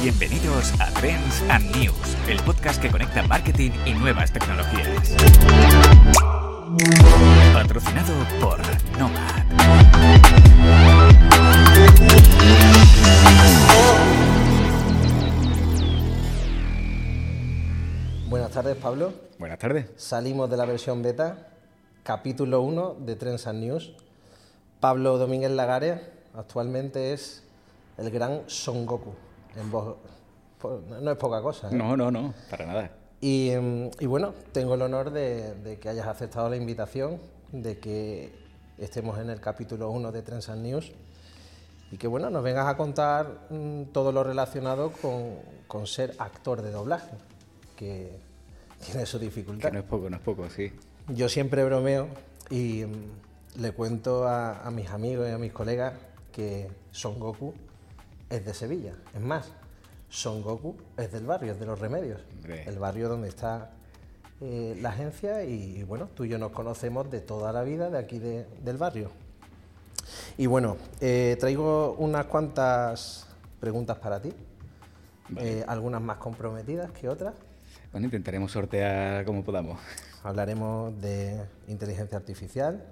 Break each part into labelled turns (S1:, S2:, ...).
S1: Bienvenidos a Trends and News, el podcast que conecta marketing y nuevas tecnologías. Patrocinado por Nomad.
S2: Buenas tardes, Pablo.
S3: Buenas tardes.
S2: Salimos de la versión beta, capítulo 1 de Trends and News. Pablo Domínguez Lagares actualmente es el gran Son Goku. En voz, po- no es poca cosa. ¿eh?
S3: No, no, no, para nada.
S2: Y, y bueno, tengo el honor de, de que hayas aceptado la invitación, de que estemos en el capítulo 1 de Trends and News y que bueno, nos vengas a contar mm, todo lo relacionado con, con ser actor de doblaje, que tiene su dificultad.
S3: Que no es poco, no es poco, sí.
S2: Yo siempre bromeo y mm, le cuento a, a mis amigos y a mis colegas que Son Goku es de Sevilla. Es más, Son Goku es del barrio, es de los remedios.
S3: Hombre.
S2: El barrio donde está eh, la agencia y bueno, tú y yo nos conocemos de toda la vida de aquí de- del barrio. Y bueno, eh, traigo unas cuantas preguntas para ti, eh, algunas más comprometidas que otras.
S3: Bueno, intentaremos sortear como podamos.
S2: Hablaremos de inteligencia artificial,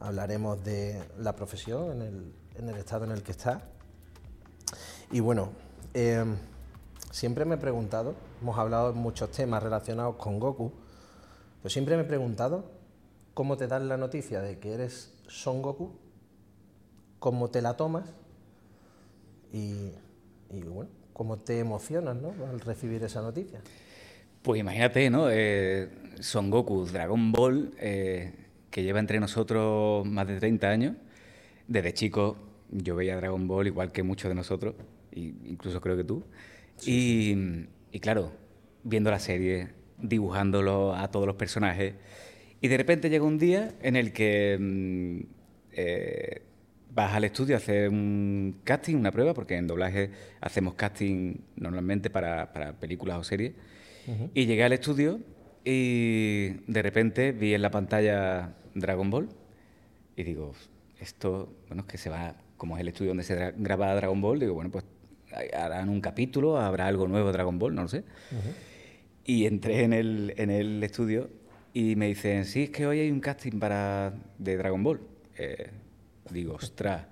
S2: hablaremos de la profesión en el, en el estado en el que está. Y bueno, eh, siempre me he preguntado, hemos hablado de muchos temas relacionados con Goku, pero siempre me he preguntado cómo te dan la noticia de que eres Son Goku, cómo te la tomas y, bueno, cómo te emocionas ¿no? al recibir esa noticia.
S3: Pues imagínate, ¿no? Eh, Son Goku, Dragon Ball, eh, que lleva entre nosotros más de 30 años. Desde chico yo veía Dragon Ball igual que muchos de nosotros, incluso creo que tú. y, y claro, viendo la serie, dibujándolo a todos los personajes, y de repente llega un día en el que mm, eh, vas al estudio a hacer un casting, una prueba, porque en doblaje hacemos casting normalmente para, para películas o series. Y llegué al estudio y de repente vi en la pantalla Dragon Ball y digo, esto, bueno, es que se va, como es el estudio donde se graba Dragon Ball, digo, bueno, pues harán un capítulo, habrá algo nuevo de Dragon Ball, no lo sé. Y entré en el, en el estudio y me dicen, sí, es que hoy hay un casting para de Dragon Ball. Eh, digo, ostras,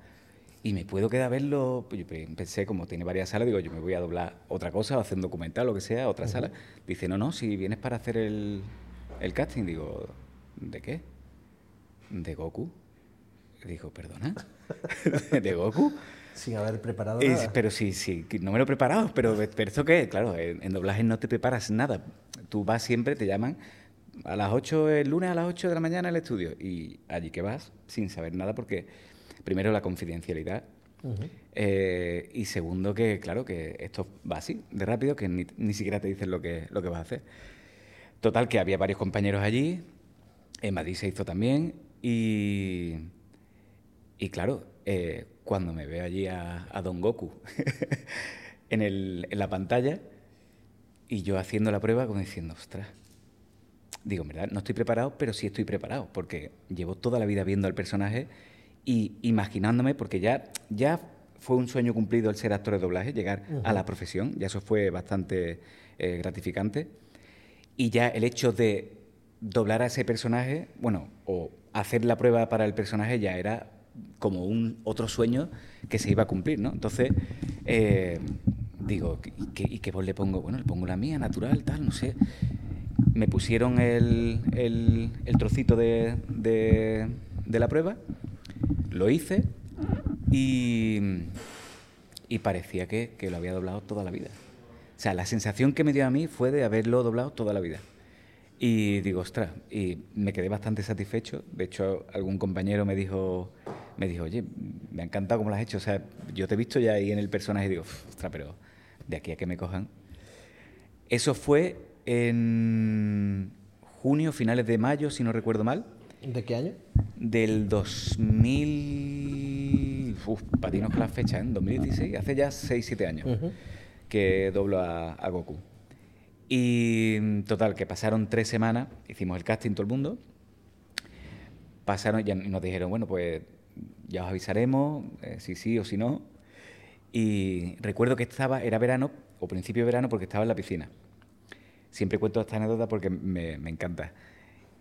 S3: ¿y me puedo quedar a verlo? Pues yo pe- pensé, como tiene varias salas, digo, yo me voy a doblar otra cosa, o hacer un documental, lo que sea, otra sala. Dice, no, no, si vienes para hacer el, el casting, digo, ¿de qué? De Goku. Digo, ¿perdona? ¿De Goku?
S2: Sin haber preparado nada.
S3: pero sí, sí, que no me lo he preparado, pero, pero ¿esto qué? Claro, en, en doblaje no te preparas nada. Tú vas siempre, te llaman a las 8, el lunes a las 8 de la mañana al estudio y allí que vas sin saber nada porque primero la confidencialidad eh, y segundo que, claro, que esto va así, de rápido, que ni, ni siquiera te dicen lo que, lo que vas a hacer. Total, que había varios compañeros allí, en Madrid se hizo también y... Y claro, eh, cuando me veo allí a, a Don Goku en, el- en la pantalla y yo haciendo la prueba como diciendo, ostras, digo, en verdad, no estoy preparado, pero sí estoy preparado, porque llevo toda la vida viendo al personaje y imaginándome, porque ya, ya fue un sueño cumplido el ser actor de doblaje, llegar a la profesión, ya eso fue bastante eh, gratificante. Y ya el hecho de doblar a ese personaje, bueno, o hacer la prueba para el personaje ya era como un otro sueño que se iba a cumplir, ¿no? Entonces, eh, digo, ¿y qué, y qué voz le pongo? Bueno, le pongo la mía, natural, tal, no sé. Me pusieron el, el- el trocito de, de- de la prueba, lo hice y, y parecía que, que lo había doblado toda la vida. O sea, la sensación que me dio a mí fue de haberlo doblado toda la vida. Y digo, ostras, y me quedé bastante satisfecho. De hecho, algún compañero me dijo, me dijo, oye, me ha encantado cómo lo has hecho. O sea, yo te he visto ya ahí en el personaje y digo, "Uf, ostras, pero de aquí a que me cojan. Eso fue en junio, finales de mayo, si no recuerdo mal,
S2: ¿De qué año?
S3: del 2000. Uf, patinos con las fechas, ¿eh? 2016, hace ya 6-7 años
S2: Ujú.
S3: que doblo a, a Goku. Y total, que pasaron tres semanas, hicimos el casting todo el mundo. Pasaron y nos dijeron, bueno, pues ya os avisaremos, eh, si sí o si no. Y recuerdo que estaba, era verano, o principio de verano, porque estaba en la piscina. Siempre cuento esta anécdota porque me, me encanta.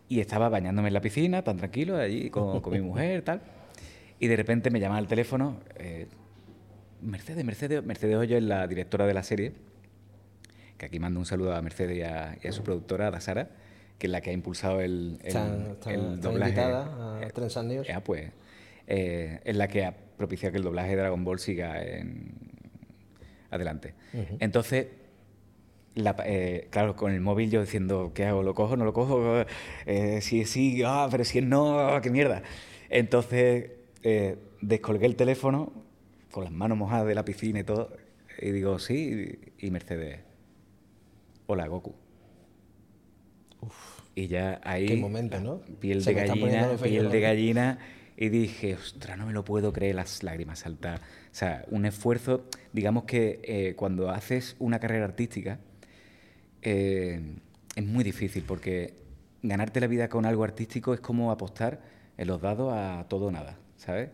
S3: Y estaba bañándome en la piscina, tan tranquilo, allí con, con mi mujer, tal. Y de repente me llama al teléfono, eh, Mercedes, Mercedes, Mercedes Hoyo es la directora de la serie, que aquí mando un saludo a Mercedes y a, y a su productora, a Sara, que es la que ha impulsado el, el,
S2: Están- están-
S3: el doblaje.
S2: invitada a
S3: Eh,
S2: News.
S3: eh, pues, eh, es la que ha propiciado que el doblaje de Dragon Ball siga en- adelante. Entonces, la- eh, claro, con el móvil yo diciendo, ¿qué hago? ¿Lo cojo? ¿No lo cojo? Eh, si es sí, ah, pero si es no, qué mierda. Entonces, eh, descolgué el teléfono con las manos mojadas de la piscina y todo, y digo, sí, y Mercedes, hola Goku. Y ya ahí,
S2: Qué momento, ¿no?
S3: piel
S2: Se
S3: de gallina, piel de gallina, y dije, ostras, no me lo puedo creer, las lágrimas saltar. O sea, un esfuerzo, digamos que eh, cuando haces una carrera artística, eh, es muy difícil porque ganarte la vida con algo artístico es como apostar en los dados a todo o nada, ¿sabes?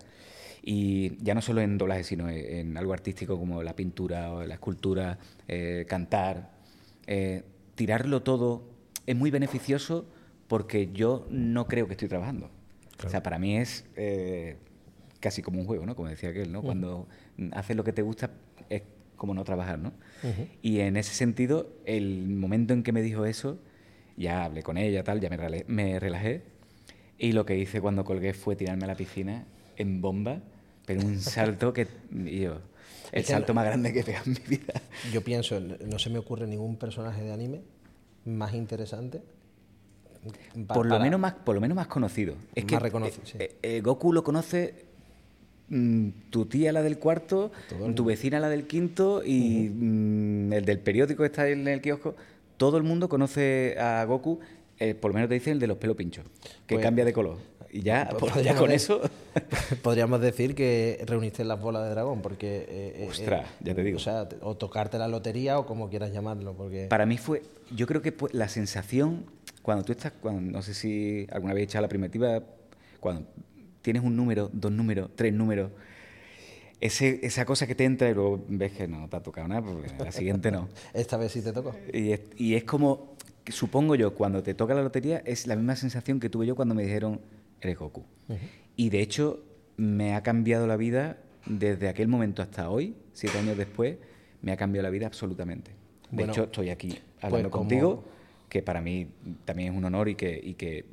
S3: Y ya no solo en doblaje, sino en, algo artístico como la pintura o la escultura, eh, cantar. tirarlo todo es muy beneficioso porque yo no creo que estoy trabajando. O sea, para mí es eh, casi como un juego, ¿no? Como decía aquel, ¿no? Cuando haces lo que te gusta es como no trabajar, ¿no? Y en ese sentido, el momento en que me dijo eso, ya hablé con ella, tal, ya me, rela- me relajé. Y lo que hice cuando colgué fue tirarme a la piscina en bomba, pero un salto que, y yo, el salto más grande que he pegado en mi vida.
S2: Yo pienso, no se me ocurre ningún personaje de anime más interesante.
S3: Por, lo menos más, por lo menos más conocido. Es
S2: Más
S3: que
S2: reconocido,
S3: eh,
S2: sí.
S3: eh, eh, Goku lo conoce mm, tu tía, la del cuarto, tu vecina, la del quinto, y mm, el del periódico que está en el kiosco. Todo el mundo conoce a Goku, eh, por lo menos te dicen el de los pelos pinchos, que
S2: Pues-
S3: cambia de color. Y ya,
S2: Pues
S3: ya
S2: podríamos
S3: con eso...
S2: Podríamos decir que reuniste las bolas de dragón, porque. eh, eh,
S3: Ostras, ya te digo.
S2: O sea, o tocarte la lotería o como quieras llamarlo, porque.
S3: Para mí fue, yo creo que la sensación, cuando tú estás, cuando, no sé si alguna vez echado la primitiva, cuando tienes un número, dos números, tres números, ese, esa cosa que te entra y luego ves que no te ha tocado nada, porque la siguiente no.
S2: Esta vez sí te tocó.
S3: Y es, y es como, supongo yo, cuando te toca la lotería, es la misma sensación que tuve yo cuando me dijeron, eres Goku. Y de hecho, me ha cambiado la vida desde aquel momento hasta hoy, siete años después, me ha cambiado la vida absolutamente. De
S2: Bueno,
S3: hecho, estoy aquí hablando
S2: como-
S3: contigo, que para mí también es un honor y que, y que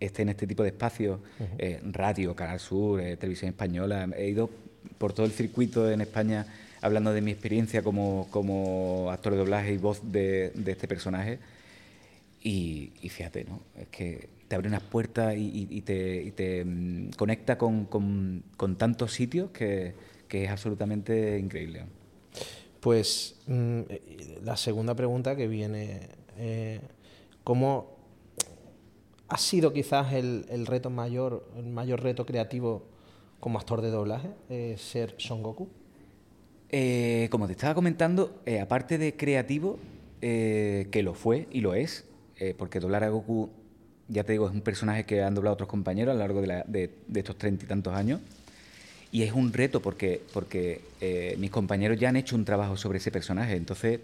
S3: esté en este tipo de espacios, eh, radio, Canal Sur, eh, Televisión Española. He ido por todo el circuito en España hablando de mi experiencia como, como actor de doblaje y voz de, de este personaje. Y, y fíjate, ¿no? Es que te abre unas puertas y, te, y te, mm, conecta con, con- con tantos sitios que, que es absolutamente increíble.
S2: Pues mm, eh, la segunda pregunta que viene, eh, ¿cómo ha sido quizás el, el reto mayor, el mayor reto creativo como actor de doblaje, eh, ser Son Goku?
S3: Eh, como te estaba comentando, aparte de creativo, que lo fue y lo es, eh, porque doblar a Goku, ya te digo, es un personaje que han doblado otros compañeros a lo largo de, la- de- de estos treinta y tantos años. Y es un reto porque, porque eh, mis compañeros ya han hecho un trabajo sobre ese personaje. Entonces,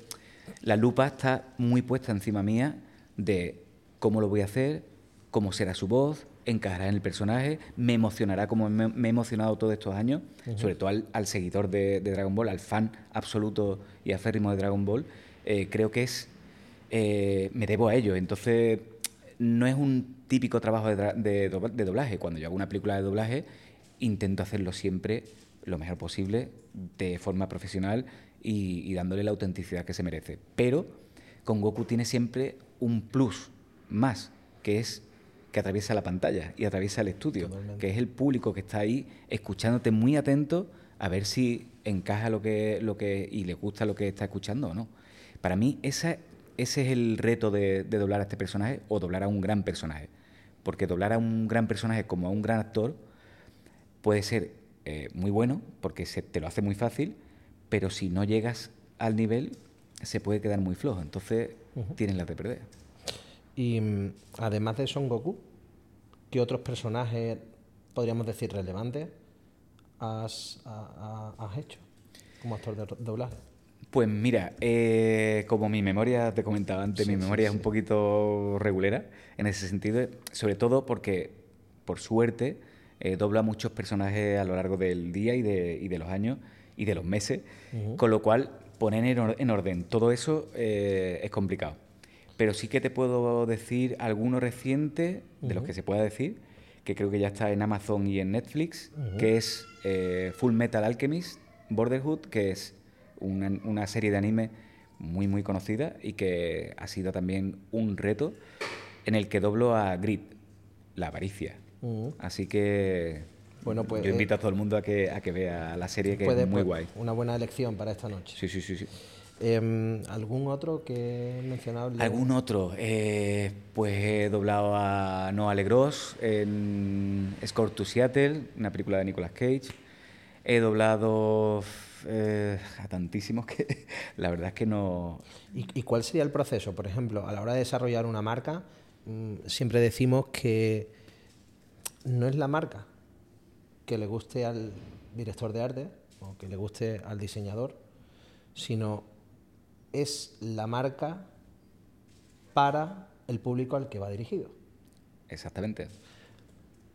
S3: la lupa está muy puesta encima mía de cómo lo voy a hacer, cómo será su voz, encajará en el personaje, me emocionará como me, me he emocionado todos estos años, sobre todo al, al seguidor de, de Dragon Ball, al fan absoluto y aférrimo de Dragon Ball. eh, creo que es. Eh, me debo a ello. Entonces, no es un típico trabajo de, doblaje. Cuando yo hago una película de doblaje, intento hacerlo siempre lo mejor posible, de forma profesional y, y dándole la autenticidad que se merece. Pero con Goku tiene siempre un plus más, que es que atraviesa la pantalla y atraviesa el estudio,
S2: Totalmente.
S3: que es el público que está ahí escuchándote muy atento a ver si encaja lo que, lo que y le gusta lo que está escuchando o no. Para mí esa, ese es el reto de, de doblar a este personaje o doblar a un gran personaje. Porque doblar a un gran personaje como a un gran actor puede ser eh, muy bueno porque se, te lo hace muy fácil, pero si no llegas al nivel se puede quedar muy flojo. Entonces tienes la de perder.
S2: Y mm, además de Son Goku, ¿qué otros personajes, podríamos decir, relevantes has, ha- ha- has hecho? como actor de doblaje?
S3: Pues mira, eh, como mi memoria, te comentaba antes, mi memoria es un poquito regulera en ese sentido, sobre todo porque, por suerte, eh, dobla muchos personajes a lo largo del día y de, los años y de los meses, con lo cual poner en, orden todo eso eh, es complicado. Pero sí que te puedo decir alguno reciente, de los que se pueda decir, que creo que ya está en Amazon y en Netflix, que es Full Metal Alchemist, Borderhood, que es una, serie de anime muy, muy conocida y que ha sido también un reto en el que doblo a Grit, la avaricia. Así que bueno, pues, yo invito a todo el mundo a que, a que vea la serie, que es muy guay.
S2: Una buena elección para esta noche.
S3: Sí, sí, sí. sí.
S2: Em, ¿Algún otro que mencionado?
S3: ¿Algún otro? Eh, pues he doblado a Noah Legros en Escort to Seattle, una película de Nicolas Cage. He doblado eh, a tantísimos que la verdad es que no...
S2: ¿Y, cuál sería el proceso? Por ejemplo, a la hora de desarrollar una marca, mm, siempre decimos que no es la marca que le guste al director de arte o que le guste al diseñador, sino es la marca para el público al que va dirigido.
S3: Exactamente.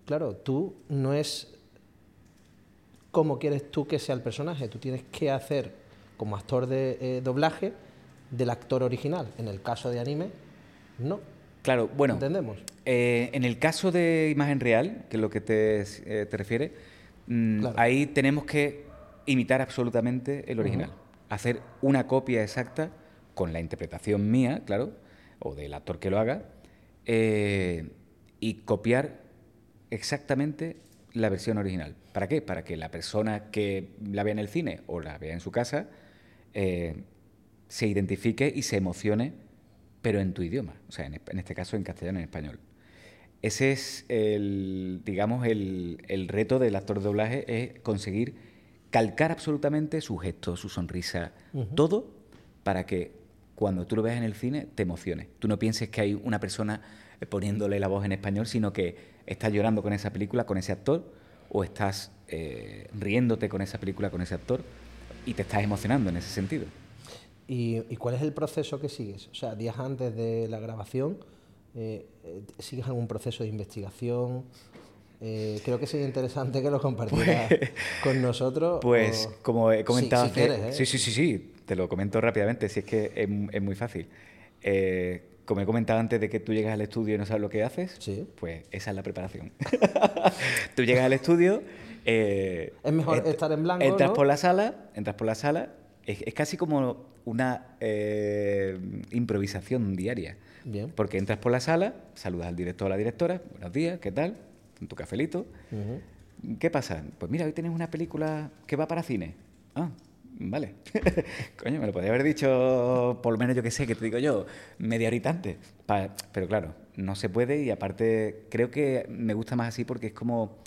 S2: Claro, tú no es cómo quieres tú que sea el personaje. Tú tienes que hacer, como actor de eh, doblaje, del actor original. En el caso de anime, no.
S3: Claro, bueno.
S2: ¿Entendemos?
S3: Eh, en el caso de imagen real, que es lo que te, eh, te refiere, mm, ahí tenemos que imitar absolutamente el original. Hacer una copia exacta con la interpretación mía, claro, o del actor que lo haga, y copiar exactamente la versión original. ¿Para qué? Para que la persona que la vea en el cine o la vea en su casa eh, se identifique y se emocione, pero en tu idioma, o sea, en, este caso en castellano y en español. Ese es el, digamos, el, reto del actor de doblaje, es conseguir calcar absolutamente su gesto, su sonrisa, todo para que cuando tú lo veas en el cine te emocione. Tú no pienses que hay una persona poniéndole la voz en español, sino que estás llorando con esa película, con ese actor, o estás eh, riéndote con esa película, con ese actor, y te estás emocionando en ese sentido.
S2: ¿Y, cuál es el proceso que sigues? O sea, días antes de la grabación, eh, eh, ¿sigues algún proceso de investigación? creo que sería interesante que lo compartieras pues, con nosotros.
S3: Pues, como he comentado sí, sí, sí, sí, te lo comento rápidamente, si es que es, es muy fácil como he comentado antes de que tú llegas al estudio y no sabes lo que haces, pues esa es la preparación. tú llegas al estudio...
S2: Eh, es mejor estar en blanco,
S3: Entras por la sala, entras por la sala, es, casi como una eh, improvisación diaria. Bien. Porque entras por la sala, saludas al director o a la directora, buenos días, ¿qué tal? Con tu cafelito. ¿Qué pasa? Pues mira, hoy tienes una película que va para cine. Ah, Vale. Coño, me lo podría haber dicho, por lo menos yo que sé, que te digo yo, media horita antes. pero claro, no se puede y aparte creo que me gusta más así porque es como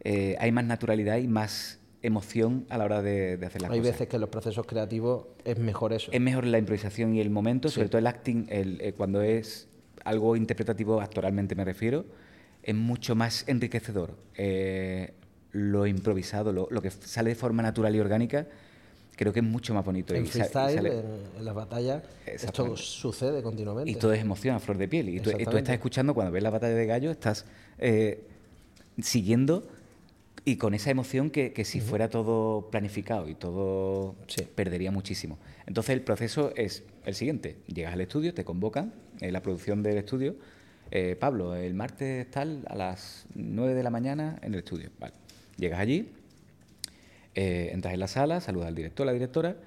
S3: eh, hay más naturalidad y más emoción a la hora de, hacer las
S2: hay
S3: cosas.
S2: Hay veces que en los procesos creativos es mejor eso.
S3: Es mejor la improvisación y el momento, sobre todo el acting, el, eh, cuando es algo interpretativo, actoralmente me refiero, es mucho más enriquecedor. Eh, lo improvisado, lo, lo que sale de forma natural y orgánica, creo que es mucho más bonito.
S2: En freestyle, en, las batallas, esto sucede continuamente.
S3: Y todo es emoción a flor de piel. Y tú, estás escuchando, cuando ves la batalla de gallo, estás eh, siguiendo y con esa emoción que, si fuera todo planificado y todo perdería muchísimo. Entonces el proceso es el siguiente. Llegas al estudio, te convocan, en la producción del estudio. Eh, Pablo, el martes tal, a las 9 de la mañana en el estudio. Vale. Llegas allí, eh, entras en la sala, saludas al director, a la directora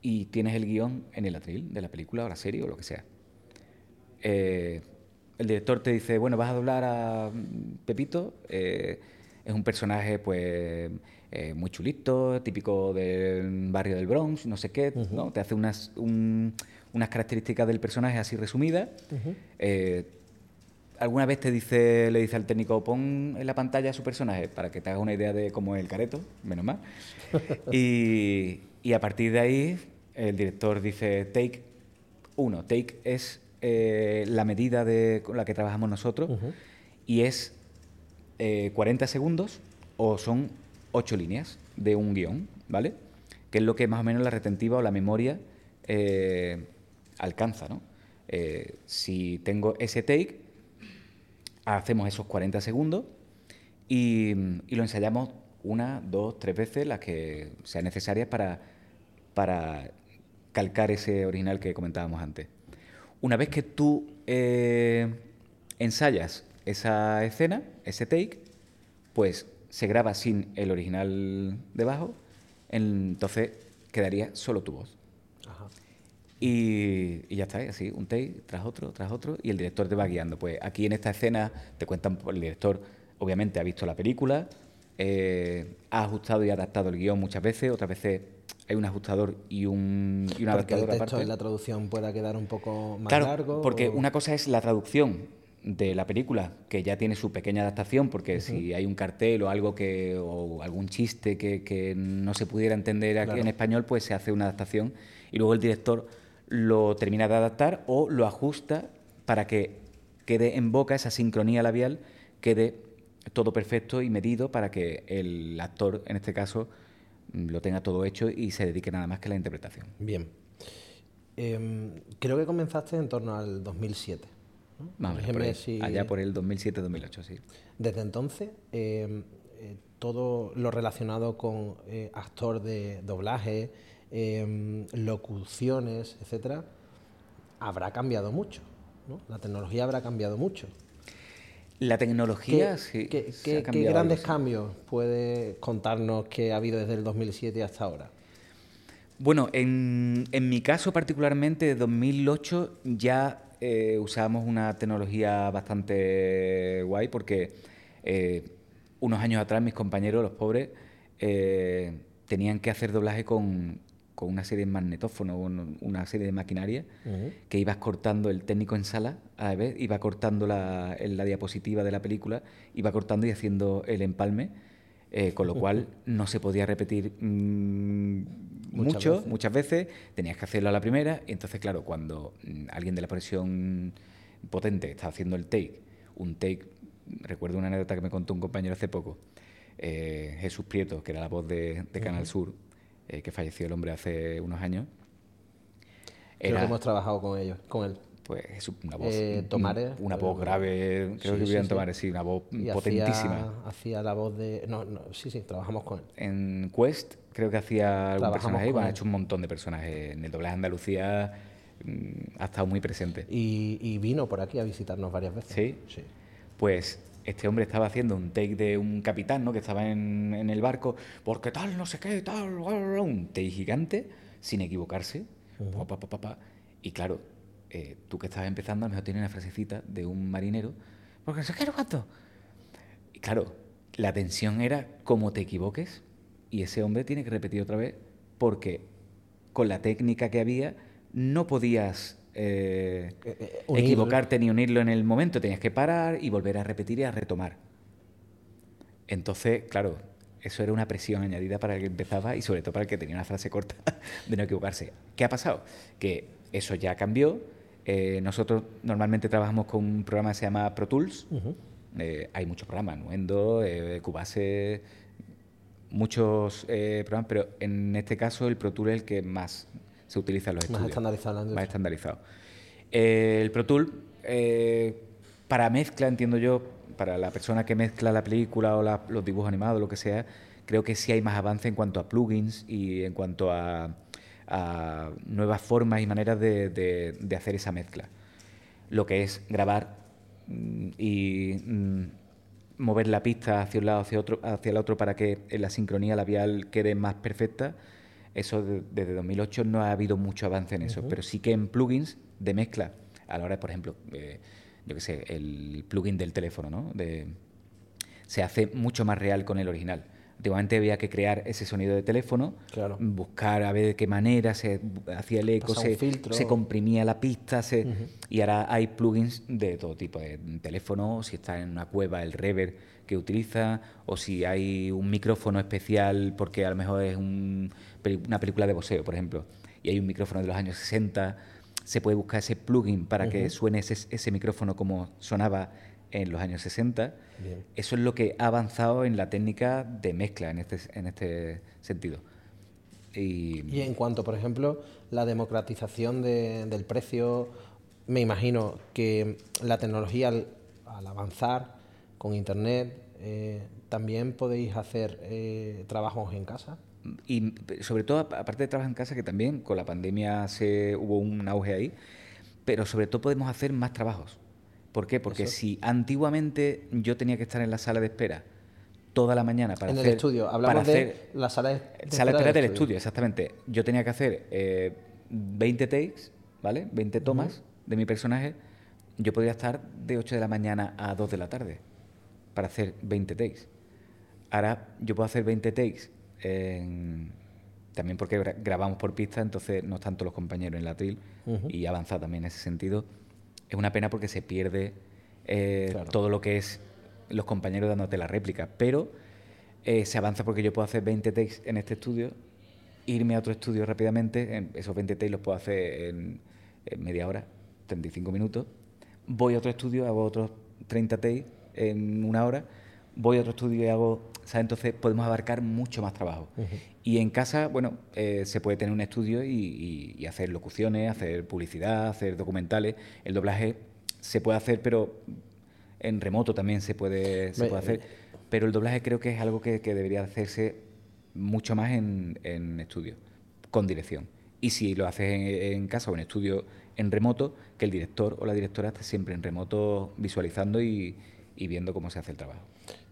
S3: y tienes el guion en el atril de la película o la serie o lo que sea. Eh, el director te dice, bueno, vas a doblar a Pepito, eh, es un personaje pues muy chulito, típico del barrio del Bronx, no sé qué, ¿no? te hace unas, unas características del personaje así resumidas alguna vez te dice, le dice al técnico, pon en la pantalla a su personaje para que te hagas una idea de cómo es el careto, menos mal. y, a partir de ahí, el director dice, take uno. Take es eh, la medida de, con la que trabajamos nosotros y es 40 eh, segundos o son 8 líneas de un guion, ¿vale? que es lo que más o menos la retentiva o la memoria eh, alcanza. ¿no? Si tengo ese take, hacemos esos 40 segundos y, lo ensayamos una, dos, tres veces, las que sean necesarias para, para calcar ese original que comentábamos antes. Una vez que tú eh, ensayas esa escena, ese take, pues se graba sin el original debajo, entonces quedaría solo tu voz. Y, ya está, así, un take tras otro, tras otro, y el director te va guiando. Pues aquí en esta escena te cuentan, el director obviamente ha visto la película, eh, ha ajustado y adaptado el guion muchas veces, otras veces hay un ajustador y un, y un
S2: porque el texto la traducción pueda quedar un poco más
S3: claro,
S2: largo.
S3: Porque una cosa es la traducción de la película, que ya tiene su pequeña adaptación, porque si hay un cartel o algo que o algún chiste que, no se pudiera entender aquí en español, pues se hace una adaptación y luego el director lo termina de adaptar o lo ajusta para que quede en boca esa sincronía labial, quede todo perfecto y medido para que el actor, en este caso, lo tenga todo hecho y se dedique nada más que a la interpretación.
S2: Bien. Em, creo que comenzaste en torno al 2007.
S3: allá por el 2007-2008, sí.
S2: Desde entonces, em, eh, todo lo relacionado con eh, actor de doblaje, em, locuciones, etcétera, habrá cambiado mucho. La tecnología habrá cambiado mucho.
S3: La tecnología,
S2: sí. ¿Qué, grandes cambios puede contarnos que ha habido desde el 2007 hasta ahora?
S3: Bueno, en, mi caso particularmente, de 2008 ya eh, usábamos una tecnología bastante guay porque eh, unos años atrás mis compañeros, los pobres, eh, tenían que hacer doblaje con, con una serie de magnetófonos, una serie de maquinaria, que ibas cortando el técnico en sala, a ver, iba cortando la, la, diapositiva de la película, iba cortando y haciendo el empalme, eh, con lo cual no se podía repetir mm, mucho, muchas veces, tenías que hacerlo a la primera, y entonces, claro, cuando mm, alguien de la presión potente está haciendo el take, un take, recuerdo una anécdota que me contó un compañero hace poco, eh, Jesús Prieto, que era la voz de, Canal Sur, eh, que falleció el hombre hace unos años.
S2: Creo que hemos trabajado con ellos, con él.
S3: Pues es una voz,
S2: eh,
S3: una voz grave, creo que vivían Tomares, sí, una voz potentísima.
S2: Hacía, la voz de, no, no, sí, sí, trabajamos con él.
S3: En Quest creo que hacía algún personaje, bueno, ha hecho un montón de personajes. En el doblaje Andalucía mm, ha estado muy presente.
S2: Y, y, vino por aquí a visitarnos varias veces.
S3: Sí, sí. Pues este hombre estaba haciendo un take de un capitán, ¿no? Que estaba en, el barco, porque tal, no sé qué, tal, un take gigante, sin equivocarse. y claro, eh, tú que estabas empezando, a lo mejor tienes una frasecita de un marinero, porque no sé qué, cuánto. Y claro, la tensión era como te equivoques, y ese hombre tiene que repetir otra vez, porque con la técnica que había, no podías eh, eh, eh, equivocarte ni unirlo en el momento, tenías que parar y volver a repetir y a retomar. Entonces, claro, eso era una presión añadida para el que empezaba y sobre todo para el que tenía una frase corta de no equivocarse. ¿Qué ha pasado? Que eso ya cambió. nosotros normalmente trabajamos con un programa que se llama Pro Tools. hay muchos programas, Nuendo, Cubase, muchos programas, pero en este caso el Pro Tools es el que más se utiliza en los estudios.
S2: Más estandarizado.
S3: Más estandarizado. Eh, el Pro Tool, eh, para mezcla, entiendo yo, para la persona que mezcla la película o los dibujos animados, lo que sea, creo que sí hay más avance en cuanto a plugins y en cuanto a, nuevas formas y maneras de, hacer esa mezcla. Lo que es grabar mm, y mm, mover la pista hacia un lado, hacia, otro, hacia el otro para que la sincronía labial quede más perfecta eso desde 2008 no ha habido mucho avance en eso, pero sí que en plugins de mezcla, a la hora por ejemplo, eh, yo qué sé, el plugin del teléfono, ¿no? De, se hace mucho más real con el original. Antiguamente había que crear ese sonido de teléfono, buscar a ver de qué manera se hacía el eco, se, se, comprimía la pista, y ahora hay plugins de todo tipo, de teléfono, si está en una cueva, el reverb que utiliza, o si hay un micrófono especial porque a lo mejor es un una película de boxeo, por ejemplo, y hay un micrófono de los años 60, se puede buscar ese plugin para que suene ese, micrófono como sonaba en los años 60. Eso es lo que ha avanzado en la técnica de mezcla en este, en este sentido. Y,
S2: Y en cuanto, por ejemplo, la democratización de- del precio, me imagino que la tecnología al, al avanzar con Internet, eh, también podéis hacer eh, trabajos en casa.
S3: y sobre todo, ap- aparte de trabajar en casa, que también con la pandemia se hubo un auge ahí, pero sobre todo podemos hacer más trabajos. ¿Por qué? Porque
S2: Eso.
S3: si antiguamente yo tenía que estar en la sala de espera toda la mañana para
S2: en
S3: hacer...
S2: el estudio,
S3: para
S2: hablamos de
S3: hacer-
S2: la sala de, de
S3: Sala de espera del
S2: estudio.
S3: estudio, exactamente. Yo tenía que hacer eh, 20 takes, ¿vale? 20 tomas de mi personaje. Yo podría estar de 8 de la mañana a 2 de la tarde para hacer 20 takes. Ahora yo puedo hacer 20 takes en- también porque gra- grabamos por pista, entonces no están todos los compañeros en la atril
S2: Ujú.
S3: y avanza también en ese sentido. Es una pena porque se pierde eh,
S2: Claro.
S3: todo lo que es los compañeros dándote la réplica, pero eh, se avanza porque yo puedo hacer 20 takes en este estudio, irme a otro estudio rápidamente, en esos 20 takes los puedo hacer en, en media hora, 35 minutos, voy a otro estudio, hago otros 30 takes en una hora, voy a otro estudio y hago, ¿sabes? Entonces podemos abarcar mucho más trabajo. Y en casa, bueno, eh, se puede tener un estudio y, y- y hacer locuciones, hacer publicidad, hacer documentales. El doblaje se puede hacer, pero en remoto también se puede, se
S2: Me-
S3: puede hacer. Pero el doblaje creo que es algo que, que debería hacerse mucho más en, en estudio, con dirección. Y si lo haces en, en casa o en estudio en remoto, que el director o la directora esté siempre en remoto visualizando y, y viendo cómo se hace el trabajo.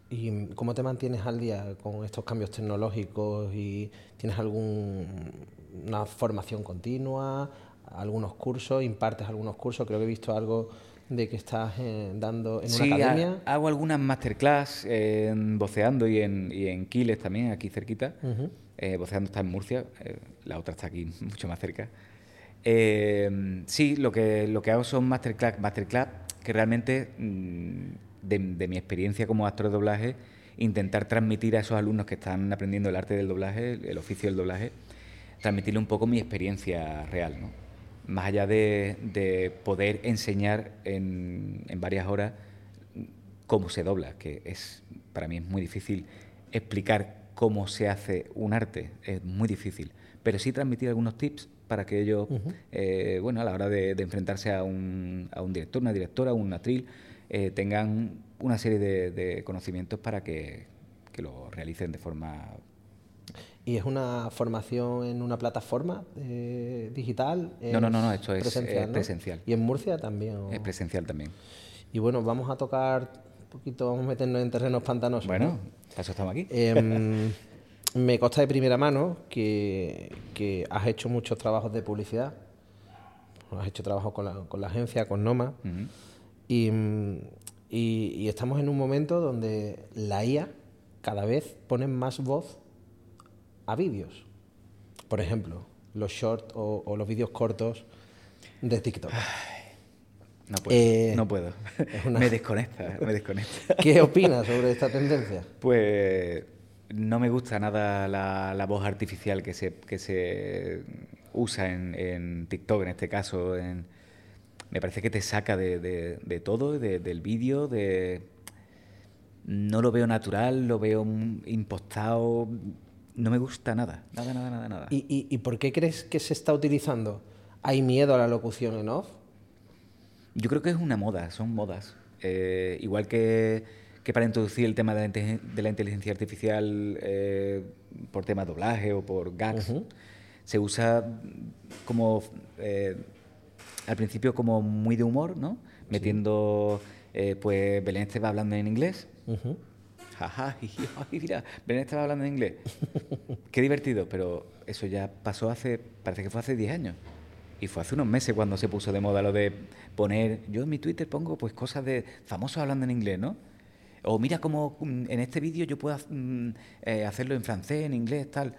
S2: ¿Y cómo te mantienes al día con estos cambios tecnológicos? ¿Y tienes alguna formación continua? ¿Algunos cursos? ¿Impartes algunos cursos? Creo que he visto algo de que estás eh, dando en
S3: Sí,
S2: una
S3: ha-
S2: academia.
S3: hago algunas masterclass en Voceando y en, y en Quiles también, aquí cerquita.
S2: Ujú.
S3: Eh, Voceando está en Murcia, eh, la otra está aquí mucho más cerca. Eh, sí, lo que, lo que hago son masterclass, masterclass que realmente, mm, de, de mi experiencia como actor de doblaje, intentar transmitir a esos alumnos que están aprendiendo el arte del doblaje, el oficio del doblaje, transmitirle un poco mi experiencia real, ¿no? Más allá de, de poder enseñar en, en varias horas cómo se dobla, que es para mí es muy difícil explicar cómo se hace un arte, es muy difícil, pero sí transmitir algunos tips para que ellos, eh, bueno, a la hora de, de enfrentarse a un, a un director, una directora, un atril, eh, tengan una serie de, de conocimientos para que, que lo realicen de forma
S2: ¿Y es una formación en una plataforma eh, digital?
S3: No, no, no, no,
S2: ¿Es
S3: esto es, presencial.
S2: ¿Y en Murcia también? o?
S3: es presencial también.
S2: Y bueno, vamos a tocar un poquito, vamos a meternos en terrenos pantanosos.
S3: Bueno,
S2: ¿no?
S3: para eso estamos aquí.
S2: Em, me consta de primera mano que, que has hecho muchos trabajos de publicidad. Has hecho trabajo con la, con la agencia, con Noma. Y, y- y estamos en un momento donde la IA cada vez pone más voz a vídeos. Por ejemplo, los shorts o, o los vídeos cortos de TikTok.
S3: No puedo,
S2: Eh,
S3: no puedo.
S2: una-
S3: me desconecta, me desconecta.
S2: ¿Qué opinas sobre esta tendencia?
S3: Pues no me gusta nada la, la voz artificial que se, que se usa en, en TikTok, en este caso. en- me parece que te saca de, de- de todo, de- del vídeo, de... No lo veo natural, lo veo impostado. No me gusta nada, nada, nada, nada, nada.
S2: ¿Y, y, y por qué crees que se está utilizando? ¿Hay miedo a la locución en off?
S3: Yo creo que es una moda, son modas. Eh, igual que, que para introducir el tema de la, inte- de la inteligencia artificial eh, por tema de doblaje o por gags, se usa como eh, al principio como muy de humor, ¿no? Metiendo, eh, pues Belén Esteban hablando en inglés.
S2: Ujú.
S3: Jaja, jiji, ay, mira, Belén estaba hablando en inglés. Qué divertido, pero eso ya pasó hace, parece que fue hace 10 años. Y fue hace unos meses cuando se puso de moda lo de poner, yo en mi Twitter pongo pues cosas de famosos hablando en inglés, ¿no? O mira cómo mm, en este vídeo yo puedo mm, eh, hacerlo en francés, en inglés, tal.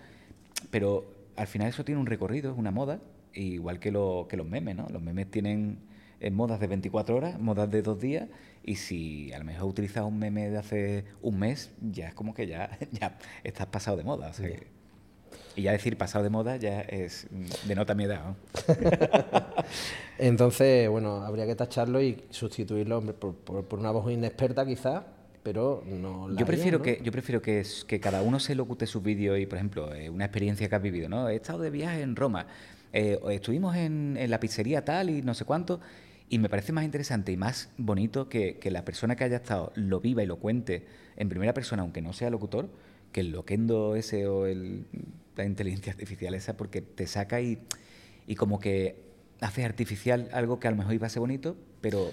S3: Pero al final eso tiene un recorrido, es una moda, igual que, lo, que los memes, ¿no? Los memes tienen eh, modas de 24 horas, modas de dos días, y si a lo mejor utilizas un meme de hace un mes, ya es como que ya, ya estás pasado de moda. o sea que- y ya decir pasado de moda ya es mm, denota mi edad. ¿no?
S2: Entonces, bueno, habría que tacharlo y sustituirlo por, por- por una voz inexperta quizás, pero no la
S3: yo prefiero
S2: haría, ¿no?
S3: que yo prefiero que cada uno se locute sus vídeos y por ejemplo eh, una experiencia que has vivido no he estado de viaje en Roma eh, estuvimos en, en la pizzería tal y no sé cuánto y me parece más interesante y más bonito que, que la persona que haya estado lo viva y lo cuente en primera persona aunque no sea locutor que el loquendo ese o el, la inteligencia artificial esa porque te saca y, y como que haces artificial algo que a lo mejor iba a ser bonito pero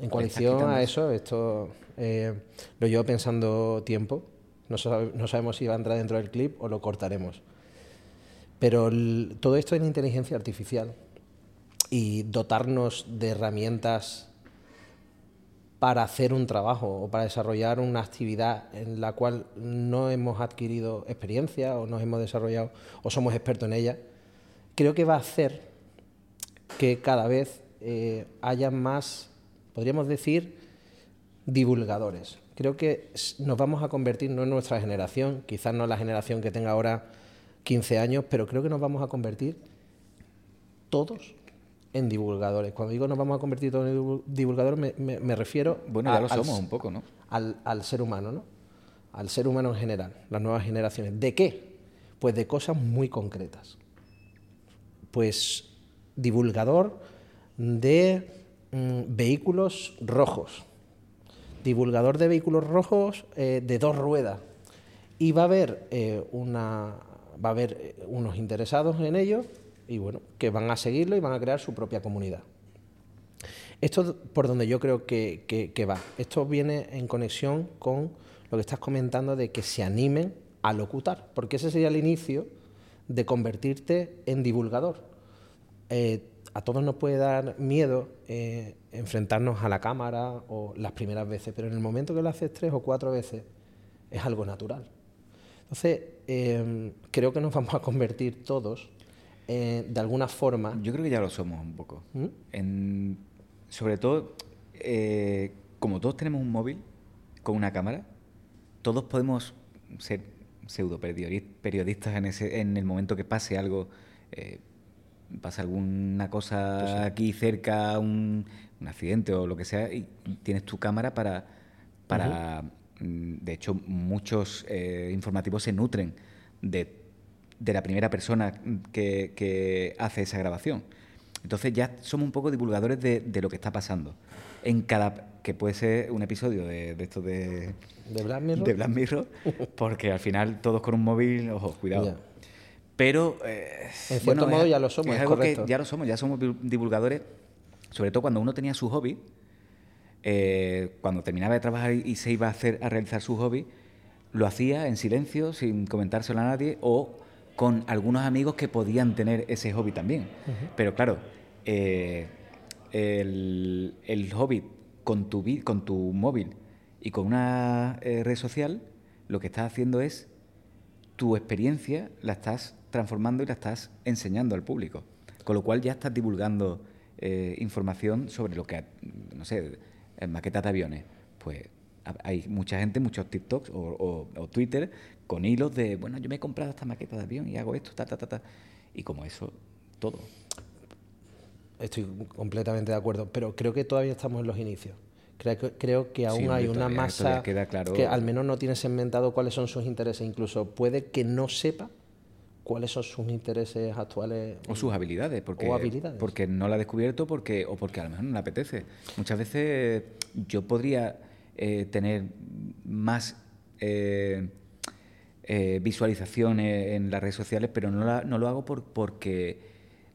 S2: En coalición a eso, esto eh, lo llevo pensando tiempo. No sabemos si va a entrar dentro del clip o lo cortaremos. Pero el- todo esto es inteligencia artificial y dotarnos de herramientas para hacer un trabajo o para desarrollar una actividad en la cual no hemos adquirido experiencia o nos hemos desarrollado o somos expertos en ella, creo que va a hacer que cada vez eh, haya más, podríamos decir, divulgadores. Creo que nos vamos a convertir, no en nuestra generación, quizás no la generación que tenga ahora 15 años, pero creo que nos vamos a convertir todos en divulgadores. Cuando digo nos vamos a convertir todos en divu- divulgadores, me, me- me refiero
S3: bueno ya
S2: a-
S3: lo
S2: al
S3: somos
S2: s-
S3: un poco no
S2: al, al ser humano, ¿no? Al ser humano en general, las nuevas generaciones. ¿De qué? Pues de cosas muy concretas. Pues divulgador de mm, vehículos rojos, divulgador de vehículos rojos eh, de dos ruedas. Y va a haber eh, una va a haber eh, unos interesados en ello y bueno, que van a seguirlo y van a crear su propia comunidad. Esto es por donde yo creo que va. Esto viene en conexión con lo que estás comentando de que se animen a locutar, porque ese sería el inicio de convertirte en divulgador. Eh, a todos nos puede dar miedo eh, enfrentarnos a la cámara o las primeras veces, pero en el momento que lo haces tres o cuatro veces es algo natural. Entonces, eh, creo que nos vamos a convertir todos eh, de alguna forma.
S3: Yo creo que ya lo somos un poco.
S2: ¿Mm?
S3: En- sobre todo, eh, como todos tenemos un móvil con una cámara, todos podemos ser pseudo periodi- periodistas en, ese, en el momento que pase algo, eh, pasa alguna cosa aquí cerca, un, un accidente o lo que sea, y tienes tu cámara para... para De hecho, muchos eh, informativos se nutren de de la primera persona que, que hace esa grabación. Entonces ya somos un poco divulgadores de, de lo que está pasando. En cada, que puede ser un episodio de, de esto de,
S2: ¿De Black Mirror?
S3: de Black Mirror, porque al final todos con un móvil, ojo, cuidado. Pero, eh,
S2: En cierto modo ya lo somos,
S3: Es
S2: es
S3: algo
S2: correcto.
S3: que ya lo somos, ya somos divul- divulgadores, sobre todo cuando uno tenía su hobby, eh, cuando terminaba de trabajar y se iba a hacer a realizar su hobby, lo hacía en silencio, sin comentárselo a nadie, o con algunos amigos que podían tener ese hobby también. Pero claro, eh, el, el hobby con tu, con tu móvil y con una eh, red social, lo que estás haciendo es tu experiencia la estás transformando y la estás enseñando al público. Con lo cual ya estás divulgando eh, información sobre lo que, no sé, maquetas de aviones. Pues ha- hay mucha gente, muchos TikToks o, o- o Twitter con hilos de, bueno, yo me he comprado esta maqueta de avión y hago esto, ta, ta, ta, ta. Y como eso, todo.
S2: Estoy completamente de acuerdo, pero creo que todavía estamos en los inicios. Creo que, creo que aún hay una masa
S3: todavía queda claro.
S2: que al menos no tiene segmentado cuáles son sus intereses. Incluso puede que no sepa cuáles son sus intereses actuales.
S3: O sus habilidades, porque,
S2: O habilidades.
S3: porque no la ha descubierto porque, o porque a lo mejor no le apetece. Muchas veces yo podría eh, tener más eh, eh, visualizaciones en las redes sociales, pero no, la- no lo hago por, porque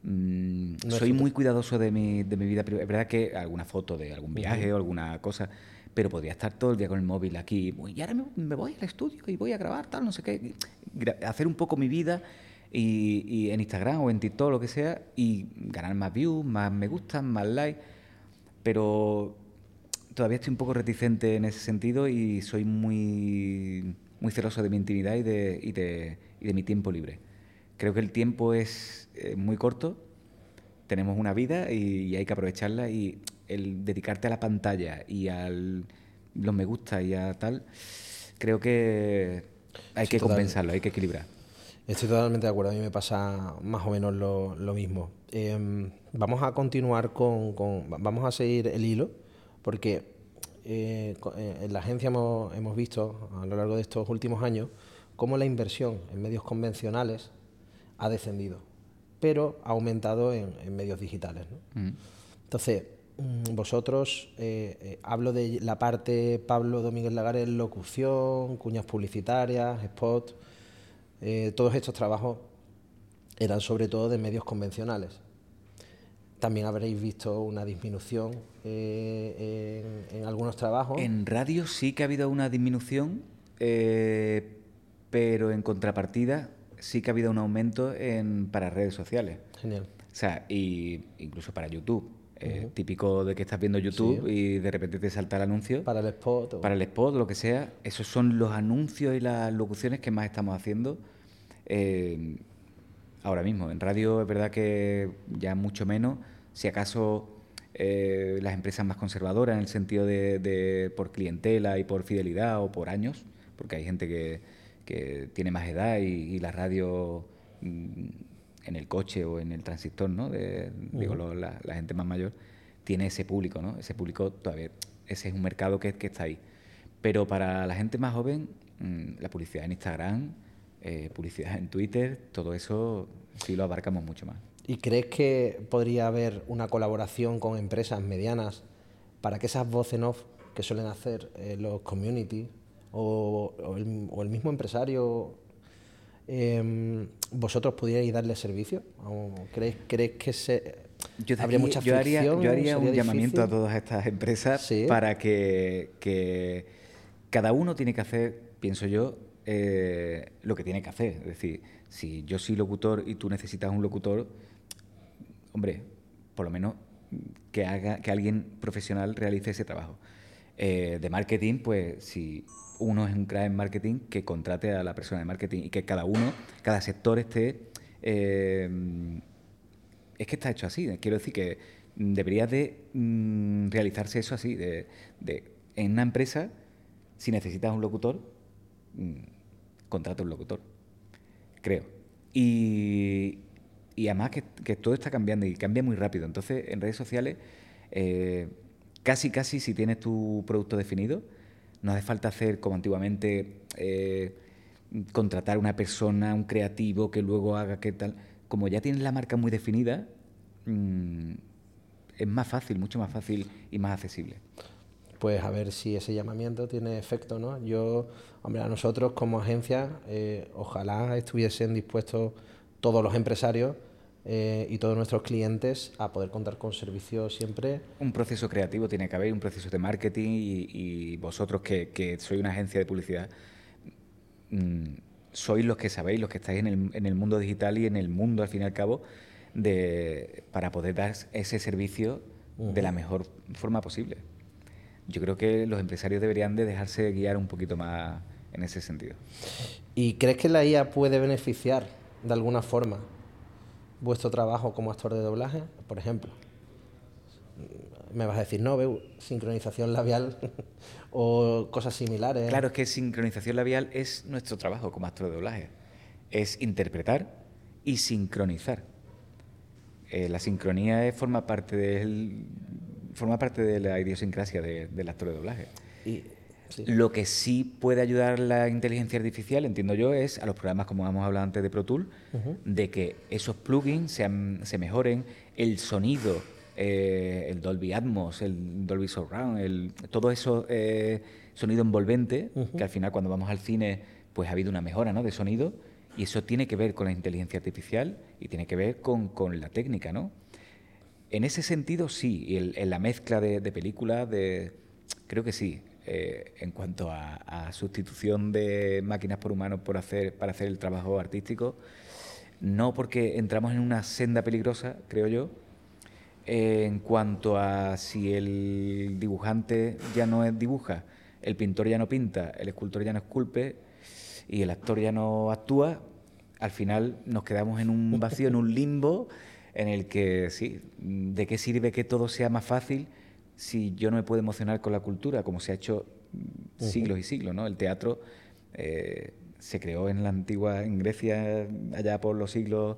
S3: mm,
S2: No
S3: soy muy cuidadoso de mi, de mi vida privada. Es verdad que alguna foto de algún viaje o alguna cosa, pero podría estar todo el día con el móvil aquí. Y ahora me, voy al estudio y voy a grabar tal, no sé qué. Hacer un poco mi vida y, y en Instagram o en TikTok, lo que sea, y ganar más views, más me gustan, más likes. Pero todavía estoy un poco reticente en ese sentido y soy muy, muy celoso de mi intimidad y de, y de, y de mi tiempo libre. Creo que el tiempo es eh, muy corto, tenemos una vida y, y hay que aprovecharla y el dedicarte a la pantalla y a los me gusta y a tal, creo que hay
S2: Sí,
S3: que
S2: total.
S3: compensarlo, hay que equilibrar.
S2: Estoy totalmente de acuerdo, a mí me pasa más o menos lo, lo mismo. Em, vamos a continuar con, con- Vamos a seguir el hilo, porque eh, eh, en la agencia hemos, hemos visto a lo largo de estos últimos años cómo la inversión en medios convencionales ha descendido, pero ha aumentado en, en medios digitales. ¿no?
S3: Mm.
S2: Entonces, mm, vosotros, eh, eh, hablo de la parte Pablo Domínguez Lagares, locución, cuñas publicitarias, spot, eh, todos estos trabajos eran sobre todo de medios convencionales. También habréis visto una disminución eh, en, en algunos trabajos.
S3: En radio sí que ha habido una disminución, eh, pero en contrapartida sí que ha habido un aumento en, para redes sociales.
S2: Genial.
S3: O sea, y incluso para YouTube. Eh, Típico de que estás viendo YouTube
S2: Sí.
S3: y de repente te salta el anuncio.
S2: Para el spot. o-
S3: Para el spot, lo que sea, esos son los anuncios y las locuciones que más estamos haciendo eh, ahora mismo. En radio es verdad que ya mucho menos, si acaso eh, las empresas más conservadoras en el sentido de, de por clientela y por fidelidad o por años, porque hay gente que, que tiene más edad y, y la radio mm, en el coche o en el transistor, ¿no? De- Digo, lo- la, la gente más mayor tiene ese público, ¿no? Ese público todavía, ese es un mercado que, que está ahí. Pero para la gente más joven, mm, la publicidad en Instagram, eh, publicidad en Twitter, todo eso sí lo abarcamos mucho más.
S2: ¿Y crees que podría haber una colaboración con empresas medianas para que esas voces en off que suelen hacer eh, los community o, o el, o el mismo empresario, em, vosotros pudierais darle servicio? ¿O ¿Crees, crees que se,
S3: Yo,
S2: habría
S3: aquí-
S2: mucha
S3: yo haría, yo haría un
S2: ¿Sería
S3: llamamiento a todas estas empresas
S2: Sí.
S3: para que, que cada uno tiene que hacer, pienso yo, eh, lo que tiene que hacer. Es decir, si yo soy locutor y tú necesitas un locutor, hombre, por lo menos que haga que alguien profesional realice ese trabajo. Eh, de marketing, pues si uno es un crack en marketing, que contrate a la persona de marketing y que cada uno, cada sector esté eh, es que está hecho así. Quiero decir que debería de mm, realizarse eso así. De, de- en una empresa, si necesitas un locutor, mm, contrata un locutor. Creo. Y, además que, que todo está cambiando y cambia muy rápido. Entonces, en redes sociales, eh, casi, casi si tienes tu producto definido, no hace falta hacer como antiguamente, eh, contratar una persona, un creativo que luego haga qué tal. Como ya tienes la marca muy definida, mm, es más fácil, mucho más fácil y más accesible.
S2: Pues a ver si ese llamamiento tiene efecto, ¿no? Yo, hombre, a nosotros como agencia, eh, ojalá estuviesen dispuestos todos los empresarios eh, y todos nuestros clientes a poder contar con servicios siempre.
S3: Un proceso creativo tiene que haber, un proceso de marketing y, y vosotros que, que sois una agencia de publicidad, mm, sois los que sabéis, los que estáis en el, en el mundo digital y en el mundo al fin y al cabo, de, para poder dar ese servicio de la mejor forma posible. Yo creo que los empresarios deberían de dejarse guiar un poquito más en ese sentido.
S2: ¿Y crees que la IA puede beneficiar de alguna forma vuestro trabajo como actor de doblaje? Por ejemplo, me vas a decir, no, veo sincronización labial o cosas similares.
S3: Claro, es que sincronización labial es nuestro trabajo como actor de doblaje. Es interpretar y sincronizar. Eh, la sincronía forma parte del, forma parte de la idiosincrasia de- del actor de doblaje.
S2: Y, sí.
S3: Lo que sí puede ayudar la inteligencia artificial, entiendo yo, es a los programas como hemos hablado antes de Pro Tool, de que esos plugins sean, se mejoren, el sonido, eh, el Dolby Atmos, el Dolby Surround, el, todo eso eh, sonido envolvente, que al final cuando vamos al cine pues ha habido una mejora ¿no? de sonido, y eso tiene que ver con la inteligencia artificial y tiene que ver con, con la técnica, ¿no? En ese sentido, sí. El- en la mezcla de, de películas, de, creo que sí. Eh, en cuanto a, a sustitución de máquinas por humanos por hacer, para hacer el trabajo artístico, no porque entramos en una senda peligrosa, creo yo. Eh, en cuanto a si el dibujante ya no dibuja, el pintor ya no pinta, el escultor ya no esculpe y el actor ya no actúa, al final nos quedamos en un vacío, en un limbo, en el que sí, ¿de qué sirve que todo sea más fácil si yo no me puedo emocionar con la cultura, como se ha hecho mm, siglos y siglos, ¿no? El teatro eh, se creó en la antigua, en Grecia, allá por los siglos,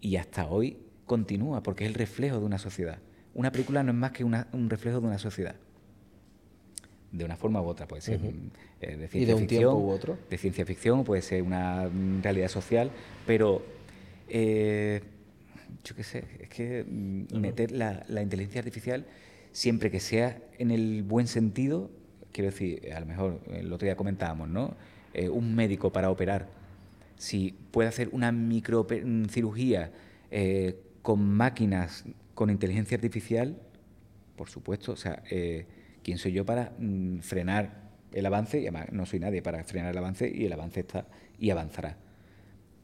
S3: y hasta hoy continúa, porque es el reflejo de una sociedad. Una película no es más que una- un reflejo de una sociedad. de una forma u otra. Puede ser mm, eh, de ciencia
S2: ¿Y de un
S3: ficción,
S2: tiempo u otro?
S3: de ciencia ficción, puede ser una mm, realidad social, pero eh, yo qué sé, es que mm, meter la, la inteligencia artificial siempre que sea en el buen sentido, quiero decir, a lo mejor el otro día comentábamos, ¿no? Eh, un médico para operar, si puede hacer una microcirugía eh, con máquinas con inteligencia artificial, por supuesto, o sea, eh, ¿quién soy yo para mm, frenar el avance? Y además no soy nadie para frenar el avance y el avance está y avanzará.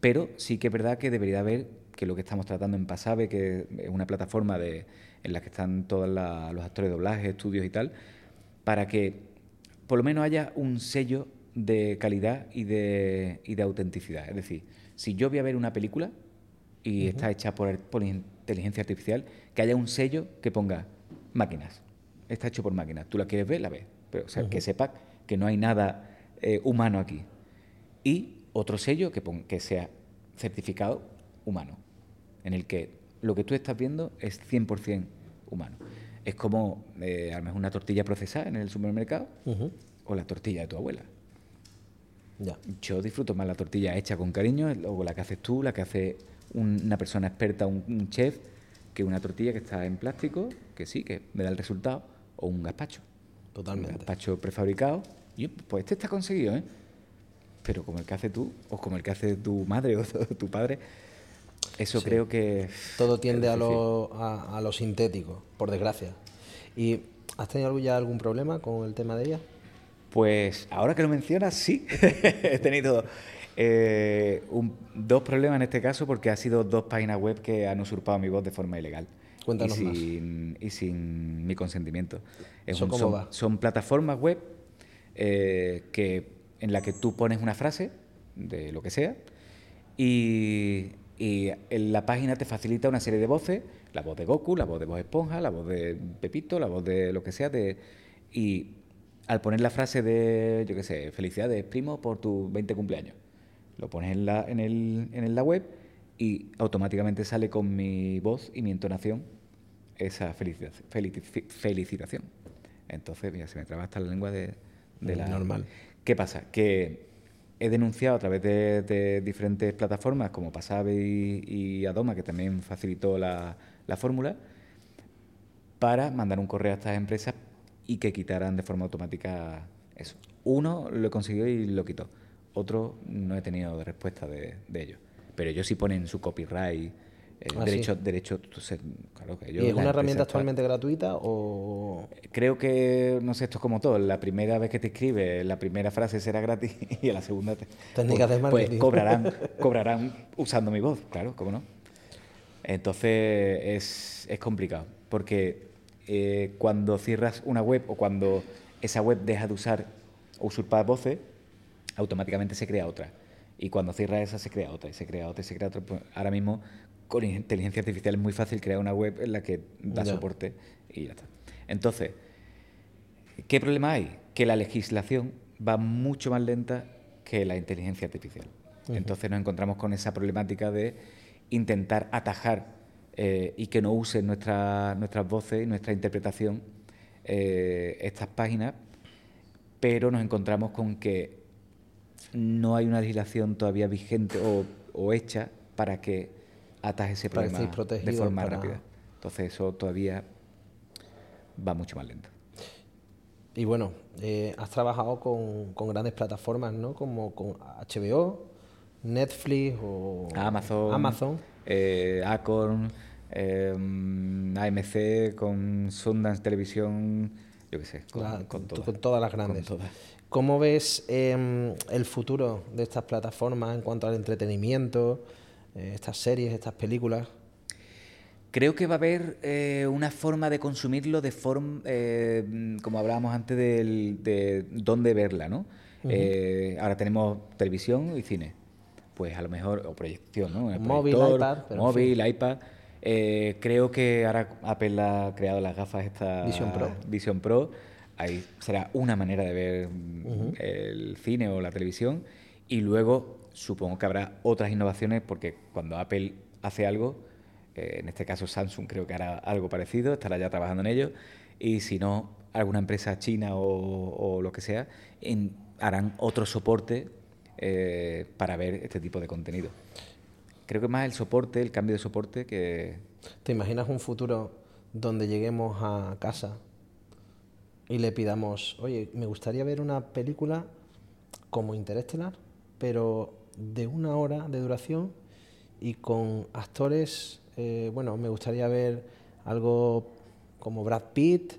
S3: Pero sí que es verdad que debería haber, que lo que estamos tratando en Pasave, que es una plataforma de, en la que están todos la- los actores de doblaje, estudios y tal, para que por lo menos haya un sello de calidad y de, y de autenticidad. Es decir, si yo voy a ver una película y está hecha por, por inteligencia artificial, que haya un sello que ponga máquinas. Está hecho por máquinas. Tú la quieres ver, la ves. Pero, o sea, que sepa que no hay nada eh, humano aquí. Y otro sello que, pon- que sea certificado humano, en el que lo que tú estás viendo es 100% humano. Es como eh, a lo mejor una tortilla procesada en el supermercado o la tortilla de tu abuela.
S2: Ya.
S3: Yo disfruto más la tortilla hecha con cariño, o la que haces tú, la que hace un- una persona experta, un, un chef, que una tortilla que está en plástico, que sí, que me da el resultado, o un gazpacho. Un
S2: Totalmente.
S3: gazpacho prefabricado. Y pues este está conseguido, ¿eh? Pero como el que hace tú, o como el que hace tu madre o tu padre, eso
S2: Sí.
S3: creo que...
S2: Todo tiende a lo, a, a lo sintético, por desgracia. ¿Y has tenido ya algún problema con el tema de ella?
S3: Pues ahora que lo mencionas, sí. He tenido eh, un- dos problemas en este caso porque ha sido dos páginas web que han usurpado mi voz de forma ilegal.
S2: Cuéntanos
S3: y
S2: más.
S3: sin, Y sin mi consentimiento. Es
S2: ¿Eso
S3: un-
S2: cómo
S3: son,
S2: va?
S3: son plataformas web eh, que, en la que tú pones una frase de lo que sea y, y en la página te facilita una serie de voces, la voz de Goku, la voz de Voz Esponja, la voz de Pepito, la voz de lo que sea, de, y al poner la frase de, yo qué sé, felicidades primo por tu 20 cumpleaños, lo pones en la, en el, en la web y automáticamente sale con mi voz y mi entonación esa felicita- felici- felicitación. Entonces, mira, se me traba hasta la lengua de, de la...
S2: Normal.
S3: ¿Qué pasa? Que he denunciado a través de, diferentes plataformas como Pasave y, Adoma, que también facilitó la, la fórmula, para mandar un correo a estas empresas y que quitaran de forma automática eso. Uno lo consiguió y lo quitó. Otro no he tenido respuesta de, de ellos. Pero ellos sí ponen su copyright,
S2: Ah, sí.
S3: derecho, derecho, sé, claro que ellos,
S2: ¿Y es una herramienta
S3: está-
S2: actualmente gratuita o...?
S3: Creo que, no sé, esto es como todo. La primera vez que te escribes, la primera frase será gratis y a la segunda te,
S2: Técnicas de
S3: pues,
S2: marketing.
S3: pues cobrarán, cobrarán usando mi voz, claro, ¿cómo no? Entonces es, es complicado, porque eh, cuando cierras una web o cuando esa web deja de usar o usurpar voces, automáticamente se crea otra. Y cuando cierras esa se crea otra, y se crea otra, y se crea otra. Pues ahora mismo con inteligencia artificial es muy fácil crear una web en la que da
S2: Ya.
S3: soporte y ya está. Entonces, ¿qué problema hay? Que la legislación va mucho más lenta que la inteligencia artificial. Entonces nos encontramos con esa problemática de intentar atajar eh, y que no usen nuestra- nuestras voces y nuestra interpretación eh, estas páginas, pero nos encontramos con que no hay una legislación todavía vigente o, o hecha para que ataje ese
S2: Para
S3: problema de forma
S2: para-
S3: rápida. Entonces eso todavía va mucho más lento.
S2: Y bueno, eh, has trabajado con, con grandes plataformas, ¿no? Como con HBO, Netflix o
S3: Amazon,
S2: Amazon.
S3: eh, Acorn, eh, AMC, con Sundance Televisión, yo qué sé, con,
S2: La-
S3: con
S2: con
S3: todas.
S2: todas las grandes.
S3: Todas.
S2: ¿Cómo ves em, el futuro de estas plataformas en cuanto al entretenimiento, eh, estas series, estas películas?
S3: Creo que va a haber eh, una forma de consumirlo de forma, eh, como hablábamos antes del- de dónde verla, ¿no? Ahora tenemos televisión y cine, pues a lo mejor, o proyección, ¿no? El
S2: Móvil, iPad, pero en
S3: móvil, iPad. Creo que ahora Apple ha creado las gafas esta
S2: Vision Pro.
S3: Vision Pro. Ahí será una manera de ver el cine o la televisión. Y luego supongo que habrá otras innovaciones porque cuando Apple hace algo, eh, en este caso Samsung creo que hará algo parecido, estará ya trabajando en ello. Y si no, alguna empresa china o, lo que sea, harán otro soporte eh, para ver este tipo de contenido. Creo que más el soporte, el cambio de soporte que...
S2: ¿Te imaginas un futuro donde lleguemos a casa y le pidamos, oye, me gustaría ver una película como Interestelar, pero de una hora de duración y con actores, eh, bueno, me gustaría ver algo como Brad Pitt,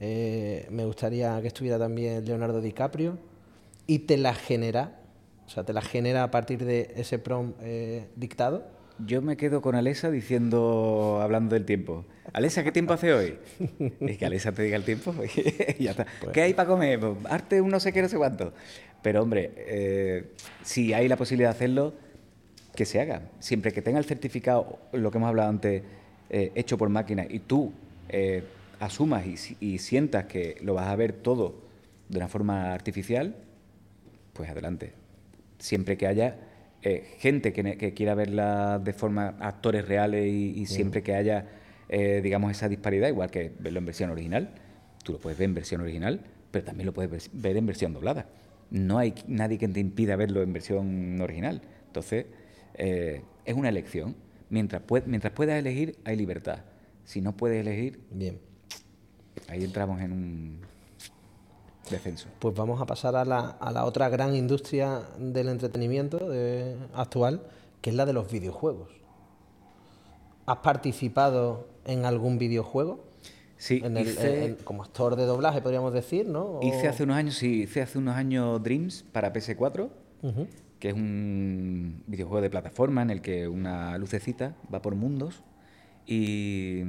S2: eh, me gustaría que estuviera también Leonardo DiCaprio, y te la genera, o sea, te la genera a partir de ese prom eh, dictado.
S3: Yo me quedo con Alesa diciendo, hablando del tiempo. Alesa, ¿qué tiempo hace hoy? Es que Alesa te diga el tiempo y ya está. Pues ¿Qué hay para comer? Pues, arte un no sé qué, no sé cuánto. Pero hombre, eh, si hay la posibilidad de hacerlo, que se haga. Siempre que tenga el certificado, lo que hemos hablado antes, eh, hecho por máquina, y tú eh, asumas y, sientas que lo vas a ver todo de una forma artificial, pues adelante. Siempre que haya gente que, quiera verla de forma actores reales y, siempre que haya, digamos, esa disparidad, igual que verlo en versión original, tú lo puedes ver en versión original, pero también lo puedes ver en versión doblada no hay nadie que te impida verlo en versión original. Entonces, eh, es una elección. Mientras, mientras puedas elegir, hay libertad. Si no puedes elegir,
S2: bien.
S3: Ahí entramos en un descenso.
S2: Pues vamos a pasar a la, a la otra gran industria del entretenimiento actual, que es la de los videojuegos. ¿Has participado en algún videojuego?
S3: Sí,
S2: como actor de doblaje, podríamos decir, ¿no?
S3: Hice hace unos años, sí, hice hace unos años Dreams para PS4, que es un videojuego de plataforma en el que una lucecita va por mundos y,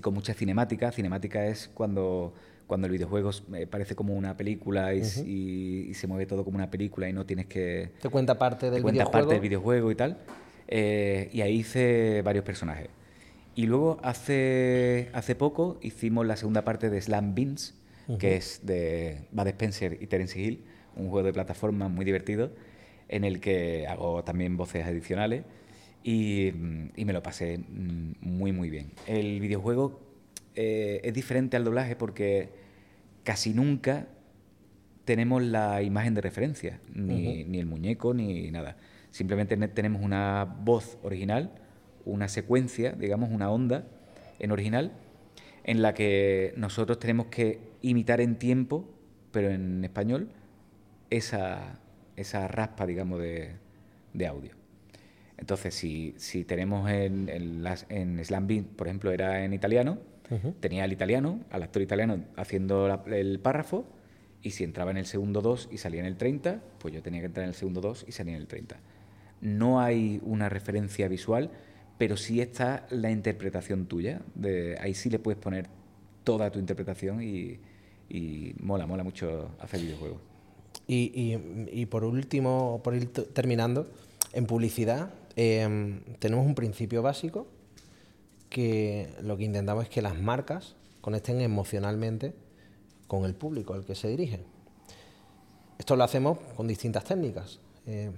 S3: con mucha cinemática. Cinemática es cuando, cuando el videojuego eh, parece como una película y, se mueve todo como una película y no tienes que...
S2: Te cuenta parte del
S3: te cuenta parte del videojuego y tal. Eh, y ahí hice varios personajes. Y luego hace, hace poco hicimos la segunda parte de Slam Beans, que es de Bud Spencer y Terence Hill, un juego de plataforma muy divertido, en el que hago también voces adicionales y, me lo pasé muy, muy bien. El videojuego eh, es diferente al doblaje porque casi nunca tenemos la imagen de referencia, ni, ni el muñeco, ni nada. Simplemente tenemos una voz original una secuencia, digamos, una onda en original, en la que nosotros tenemos que imitar en tiempo, pero en español, esa, esa raspa, digamos, de, de audio. Entonces, si, si tenemos en, en, las, en Slam Beat, por ejemplo, era en italiano, tenía al italiano, al actor italiano haciendo el párrafo, y si entraba en el segundo 2 y salía en el 30, pues yo tenía que entrar en el segundo 2 y salía en el 30. No hay una referencia visual, pero sí está la interpretación tuya. De, ahí sí le puedes poner toda tu interpretación y, mola, mola mucho hacer videojuegos.
S2: Y, por último, por ir terminando, en publicidad em, tenemos un principio básico que lo que intentamos es que las marcas conecten emocionalmente con el público al que se dirigen. Esto lo hacemos con distintas técnicas, eh,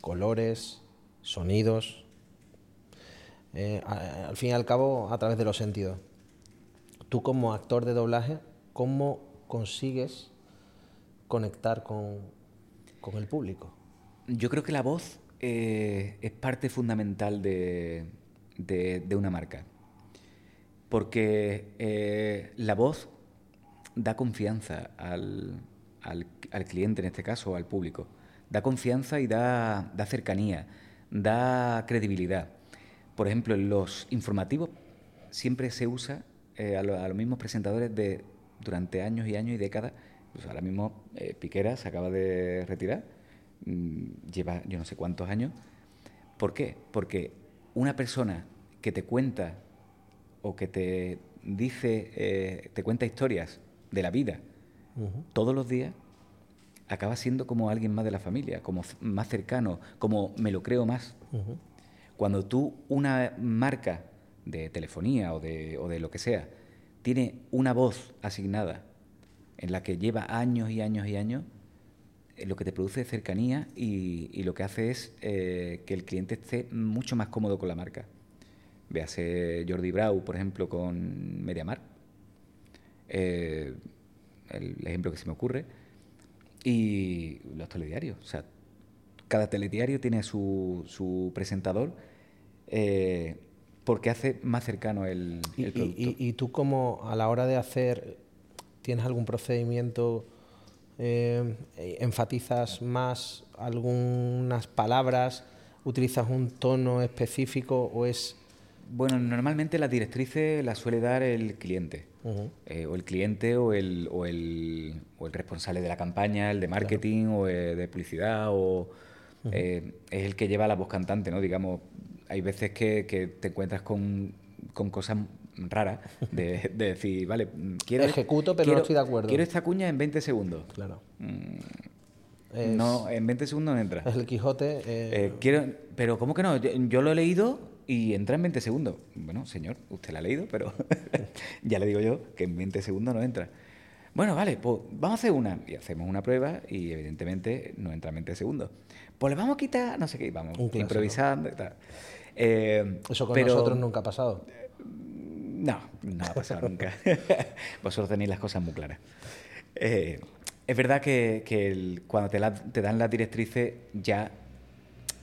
S2: colores, sonidos, eh, al fin y al cabo a través de los sentidos. Tú como actor de doblaje, ¿cómo consigues conectar con, el público?
S3: Yo creo que la voz eh, es parte fundamental de, una marca, porque eh, la voz da confianza al, cliente, en este caso, al público. Da confianza y da, da cercanía, da credibilidad. Por ejemplo, en los informativos siempre se usa eh, a, los mismos presentadores de durante años y años y décadas. Pues ahora mismo eh, Piquera se acaba de retirar, mm, lleva yo no sé cuántos años. ¿Por qué? Porque una persona que te cuenta o que te dice, eh, te cuenta historias de la vida todos los días, acaba siendo como alguien más de la familia, como más cercano, como me lo creo más. Cuando tú, una marca de telefonía o de, o de lo que sea, tiene una voz asignada en la que lleva años y años y años, lo que te produce es cercanía y, lo que hace es eh, que el cliente esté mucho más cómodo con la marca. Véase Jordi Brau, por ejemplo, con MediaMar. Eh, el ejemplo que se me ocurre. Y los telediarios. O sea, cada telediario tiene su, su presentador eh, porque hace más cercano el,
S2: y,
S3: el producto.
S2: Y, y, tú como a la hora de hacer, ¿tienes algún procedimiento, eh, enfatizas más algunas palabras, utilizas un tono específico o es...
S3: Bueno, normalmente las directrices las suele dar el cliente. Uh -huh. eh, o el cliente o el, o, el, o el, responsable de la campaña, el de marketing claro. o eh, de publicidad, o uh -huh. es el que lleva la voz cantante, ¿no? Digamos, hay veces que, que te encuentras con, con cosas raras de, de, decir, vale, quiero...
S2: Ejecuto, pero
S3: quiero,
S2: no estoy de acuerdo.
S3: Quiero esta cuña en 20 segundos.
S2: Claro.
S3: Mm,
S2: Es-
S3: no, en 20 segundos no entra.
S2: Es el Quijote. eh,
S3: Eh, quiero, pero ¿cómo que no? Yo, yo lo he leído y entra en 20 segundos. Bueno, señor, usted lo ha leído, pero ya le digo yo que en 20 segundos no entra. Bueno, vale, pues vamos a hacer una. Y hacemos una prueba y evidentemente no entra en 20 segundos. Pues le vamos a quitar, no sé qué, vamos
S2: Un
S3: improvisando y tal. Eh,
S2: Eso con
S3: pero-
S2: nosotros nunca ha pasado.
S3: No, no ha pasado nunca. Vosotros tenéis las cosas muy claras. Eh, es verdad que, que el- cuando te, la- te dan las directrices, ya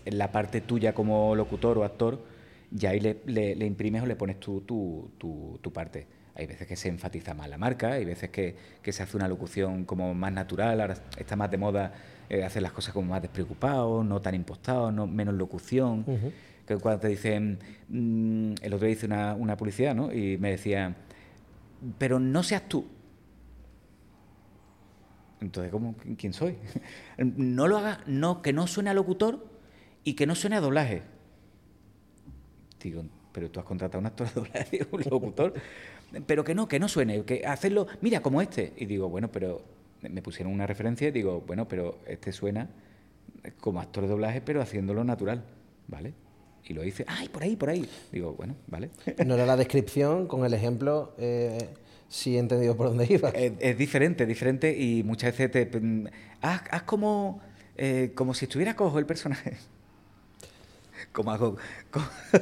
S3: en la parte tuya como locutor o actor, ya ahí le, le- le imprimes o le pones tu, tu, tu- tu parte. Hay veces que se enfatiza más la marca, hay veces que, que se hace una locución como más natural, ahora está más de moda eh, hacer las cosas como más despreocupados, no tan impostados, no, menos locución que cuando te dicen, mm, el otro día hice una, una publicidad, ¿no? Y me decían, pero no seas tú. Entonces, ¿cómo? ¿Quién soy? No lo hagas, no, que no suene a locutor y que no suene a doblaje. Digo, pero tú has contratado a un actor de doblaje, un locutor. Pero que no, que no suene, que hacerlo, mira, como este. Y digo, bueno, pero me pusieron una referencia y digo, bueno, pero este suena como actor de doblaje, pero haciéndolo natural, ¿vale? Y lo hice, ay, por ahí, por ahí. Digo, bueno, vale.
S2: No era la descripción, con el ejemplo, eh, sí he entendido por dónde iba.
S3: es, es diferente, es diferente y muchas veces te... mm, Haz, haz como, eh, como si estuviera cojo el personaje. Como hago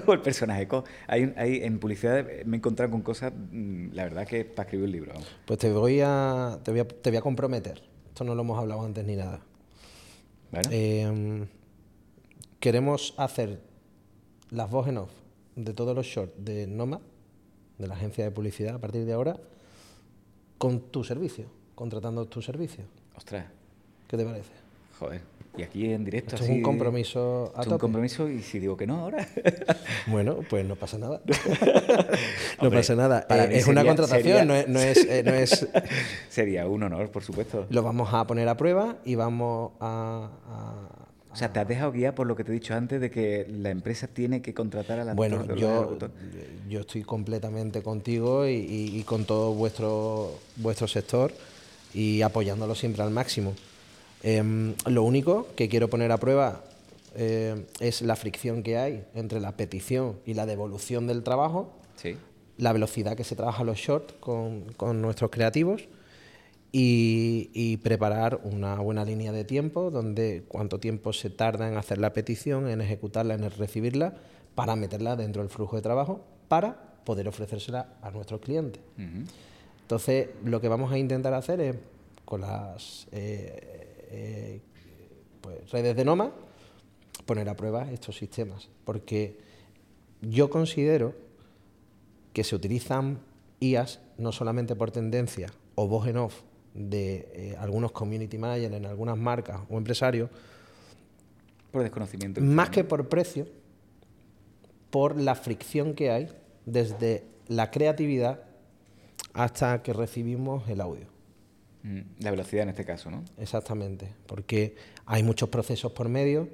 S3: el personaje. co- Hay, en publicidad me he encontrado con cosas, mm, la verdad que para escribir un libro.
S2: Pues te voy a, te voy a, te voy a comprometer. Esto no lo hemos hablado antes ni nada. Eh, queremos hacer las voz en off de todos los shorts de Nomad, de la agencia de publicidad a partir de ahora, con tu servicio, contratando tu servicio.
S3: Ostras,
S2: ¿Qué te parece?
S3: joder. Y aquí en directo
S2: Esto es un compromiso a
S3: esto es un
S2: tope.
S3: compromiso y si digo que no ahora...
S2: Bueno, pues no pasa nada. no
S3: Hombre,
S2: pasa nada.
S3: para
S2: Eh, es una contratación,
S3: sería-
S2: no es, no es, eh, no es-
S3: Sería un honor, por supuesto.
S2: Lo vamos a poner a prueba y vamos a... a-
S3: O sea, te has dejado guiar por lo que te he dicho antes de que la empresa tiene que contratar al actor
S2: Bueno, yo, yo estoy completamente contigo y, y- y con todo vuestro, vuestro sector y apoyándolo siempre al máximo. Em, lo único que quiero poner a prueba eh, es la fricción que hay entre la petición y la devolución del trabajo,
S3: Sí.
S2: la velocidad que se trabaja los shorts con, con nuestros creativos y, y preparar una buena línea de tiempo donde cuánto tiempo se tarda en hacer la petición, en ejecutarla, en recibirla, para meterla dentro del flujo de trabajo, para poder ofrecérsela a nuestros clientes. Entonces, lo que vamos a intentar hacer es, con las eh, eh, pues, redes de Noma, poner a prueba estos sistemas. Porque yo considero que se utilizan IAS no solamente por tendencia o voz en off de eh, algunos community managers en algunas marcas o empresarios,
S3: Por desconocimiento.
S2: más que por precio, por la fricción que hay desde la creatividad hasta que recibimos el audio.
S3: Mm, La velocidad en este caso, ¿no?
S2: Exactamente, porque hay muchos procesos por medio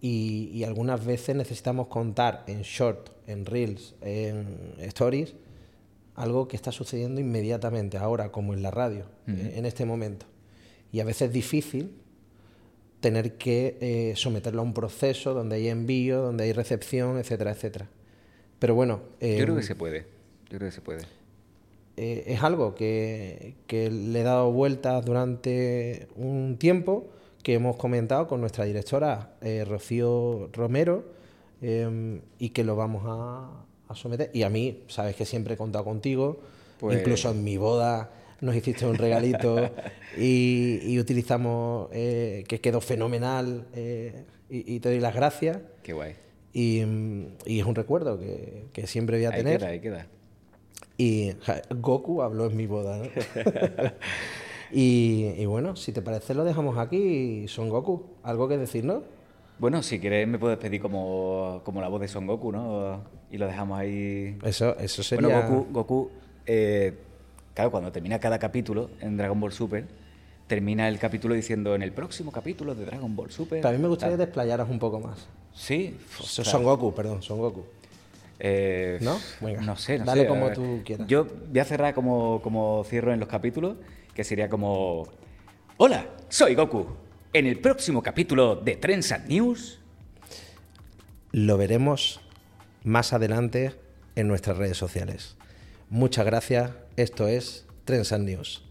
S2: y, y algunas veces necesitamos contar en short, en reels, en stories, algo que está sucediendo inmediatamente, ahora como en la radio, eh, en este momento. Y a veces es difícil tener que eh, someterlo a un proceso donde hay envío, donde hay recepción, etcétera, etcétera. Pero bueno,
S3: Yo creo que
S2: eh,
S3: se puede. Yo creo que se puede.
S2: Eh, es algo que, que le he dado vueltas durante un tiempo, que hemos comentado con nuestra directora eh, Rocío Romero, eh, y que lo vamos a, a someter. Y a mí, sabes que siempre he contado contigo,
S3: Pues-
S2: incluso en mi boda nos hiciste un regalito y, y utilizamos, eh, que quedó fenomenal y, y te doy las gracias.
S3: Qué guay.
S2: Y, y es un recuerdo que, que siempre voy a
S3: Ahí
S2: tener.
S3: queda, ahí queda.
S2: Y Goku habló en mi boda, ¿no? y, y bueno, si te parece lo dejamos aquí. Son Goku, ¿algo que decir, no?
S3: Bueno, si quieres me puedes pedir como, como la voz de Son Goku, ¿no? Y lo dejamos ahí.
S2: Eso, eso sería...
S3: Bueno, Goku, Goku eh, claro, cuando termina cada capítulo en Dragon Ball Super, termina el capítulo diciendo en el próximo capítulo de Dragon Ball Super.
S2: Pero a mí me gustaría
S3: tal".
S2: desplayaros un poco más.
S3: Sí, ostras.
S2: Son Goku, perdón, Son Goku.
S3: Eh,
S2: ¿No? Venga,
S3: no sé, no
S2: dale
S3: sé.
S2: como tú quieras.
S3: Yo voy a cerrar como, como cierro en los capítulos, que sería como... Hola, soy Goku. En el próximo capítulo de Trends and News...
S2: Lo veremos más adelante en nuestras redes sociales. Muchas gracias. Esto es Trends and News.